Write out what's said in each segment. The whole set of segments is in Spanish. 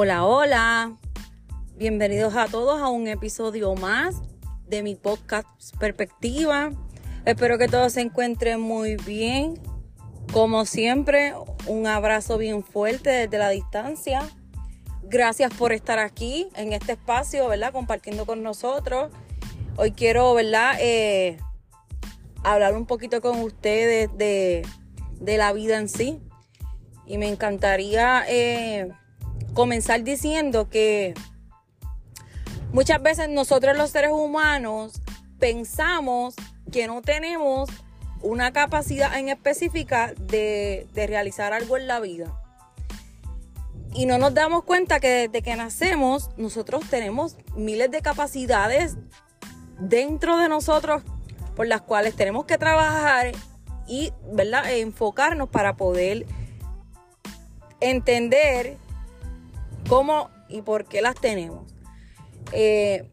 Hola, hola. Bienvenidos a todos a un episodio más de mi podcast Perspectiva. Espero que todos se encuentren muy bien. Como siempre, un abrazo bien fuerte desde la distancia. Gracias por estar aquí en este espacio, ¿verdad? Compartiendo con nosotros. Hoy quiero, ¿verdad? Eh, hablar un poquito con ustedes de, la vida en sí. Y me encantaría eh, comenzar diciendo que muchas veces nosotros los seres humanos pensamos que no tenemos una capacidad en específica de, realizar algo en la vida. Y no nos damos cuenta que desde que nacemos nosotros tenemos miles de capacidades dentro de nosotros por las cuales tenemos que trabajar y ¿verdad? enfocarnos para poder entender cómo y por qué las tenemos. Eh,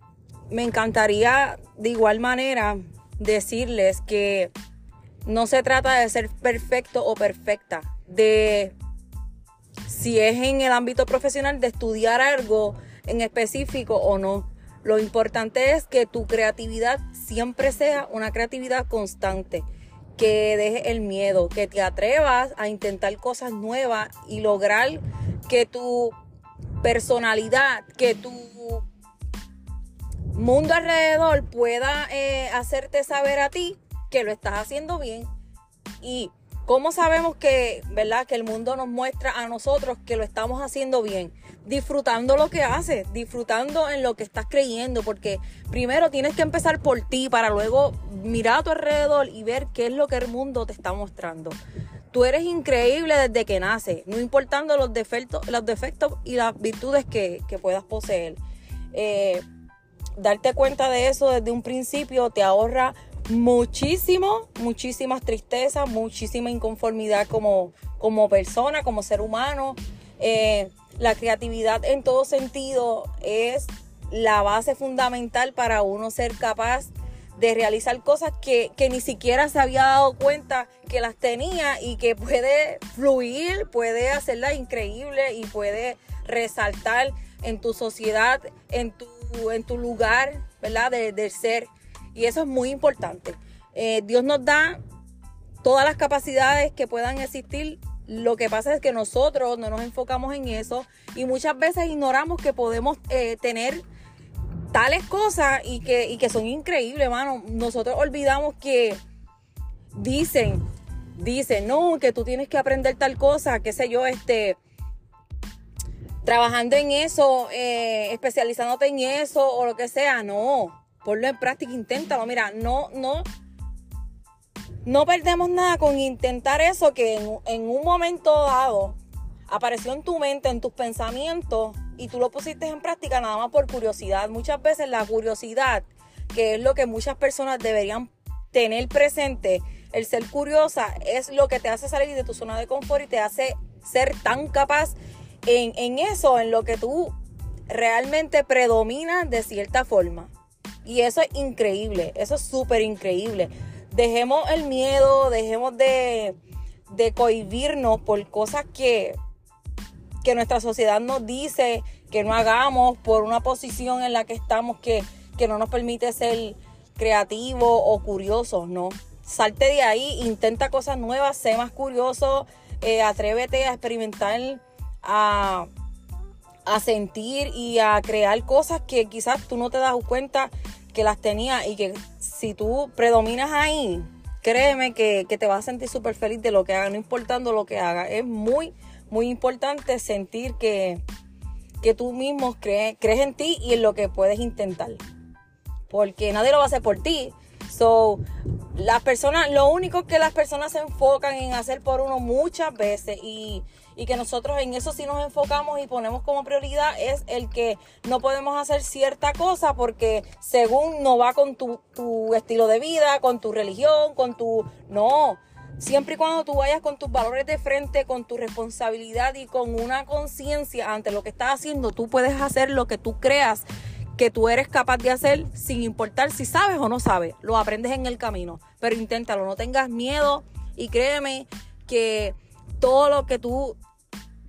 me encantaría de igual manera decirles que no se trata de ser perfecto o perfecta, de si es en el ámbito profesional de estudiar algo en específico o no. Lo importante es que tu creatividad siempre sea una creatividad constante, que deje el miedo, que te atrevas a intentar cosas nuevas y lograr que tu personalidad, que tu mundo alrededor pueda eh, hacerte saber a ti que lo estás haciendo bien. Y cómo sabemos que, ¿verdad? Que el mundo nos muestra a nosotros que lo estamos haciendo bien. Disfrutando lo que haces, disfrutando en lo que estás creyendo, porque primero tienes que empezar por ti para luego mirar a tu alrededor y ver qué es lo que el mundo te está mostrando. Tú eres increíble desde que naces, no importando los defectos, los defectos y las virtudes que, puedas poseer. Eh, darte cuenta de eso desde un principio te ahorra muchísimo, muchísimas tristezas, muchísima inconformidad como, como persona, como ser humano. Eh, la creatividad en todo sentido es la base fundamental para uno ser capaz de realizar cosas que, ni siquiera se había dado cuenta que las tenía y que puede fluir, puede hacerla increíble y puede resaltar en tu sociedad, en tu, en tu lugar, ¿verdad? De, ser. Y eso es muy importante. Eh, Dios nos da todas las capacidades que puedan existir. Lo que pasa es que nosotros no nos enfocamos en eso y muchas veces ignoramos que podemos eh, tener tales cosas y que, que son increíbles, mano. Nosotros olvidamos que dicen, dicen, no, que tú tienes que aprender tal cosa, qué sé yo, este, trabajando en eso, eh, especializándote en eso o lo que sea, no, ponlo en práctica, inténtalo, mira, no, no, no perdemos nada con intentar eso que en, en un momento dado apareció en tu mente, en tus pensamientos y tú lo pusiste en práctica nada más por curiosidad. Muchas veces la curiosidad, que es lo que muchas personas deberían tener presente, el ser curiosa es lo que te hace salir de tu zona de confort y te hace ser tan capaz en, en eso, en lo que tú realmente predominas de cierta forma. Y eso es increíble, eso es súper increíble. Dejemos el miedo, dejemos de, de cohibirnos por cosas que que nuestra sociedad nos dice que no hagamos por una posición en la que estamos que, no nos permite ser creativos o curiosos, ¿no? Salte de ahí, intenta cosas nuevas, sé más curioso, eh, atrévete a experimentar, a, a sentir y a crear cosas que quizás tú no te das cuenta que las tenías y que si tú predominas ahí, créeme que, que te vas a sentir súper feliz de lo que hagas, no importando lo que hagas. Es muy, muy importante sentir que, que tú mismo crees, crees en ti y en lo que puedes intentar. Porque nadie lo va a hacer por ti. So, las personas, lo único que las personas se enfocan en hacer por uno muchas veces y, que nosotros en eso sí nos enfocamos y ponemos como prioridad es el que no podemos hacer cierta cosa porque según no va con tu, tu estilo de vida, con tu religión, con tu... No, Siempre y cuando tú vayas con tus valores de frente, con tu responsabilidad y con una conciencia ante lo que estás haciendo, tú puedes hacer lo que tú creas que tú eres capaz de hacer sin importar si sabes o no sabes. Lo aprendes en el camino, pero inténtalo, no tengas miedo y créeme que todo lo que tú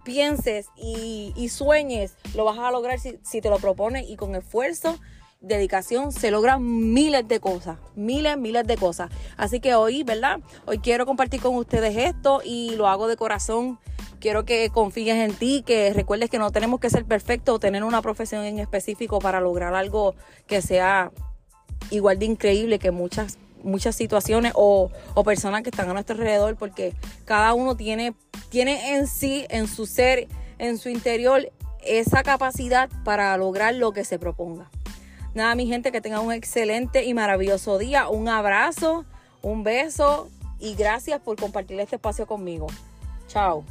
pienses y, sueñes, lo vas a lograr si, si te lo propones y con esfuerzo dedicación se logran miles de cosas, miles, miles de cosas. Así que hoy, ¿verdad? Hoy quiero compartir con ustedes esto y lo hago de corazón. Quiero que confíes en ti, que recuerdes que no tenemos que ser perfectos o tener una profesión en específico para lograr algo que sea igual de increíble que muchas muchas situaciones o, o, personas que están a nuestro alrededor porque cada uno tiene, tiene en sí, en su ser, en su interior, esa capacidad para lograr lo que se proponga. Nada, mi gente, que tengan un excelente y maravilloso día. Un abrazo, un beso y gracias por compartir este espacio conmigo. Chao.